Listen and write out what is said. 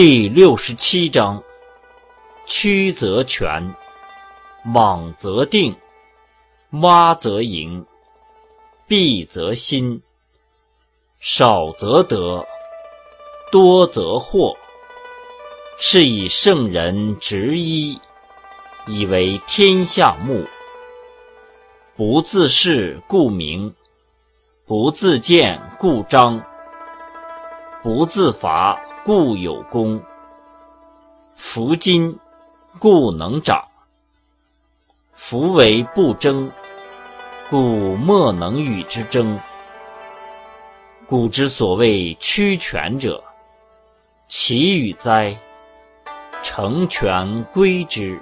第六十七章：曲则全，枉则定，洼则盈，敝则新，少则得，多则惑。是以圣人执一，以为天下目。不自是，故明；不自见，故彰；不自伐。故有功，夫今故能长；夫为不争，故莫能与之争。古之所谓屈全者，其与哉？成全归之。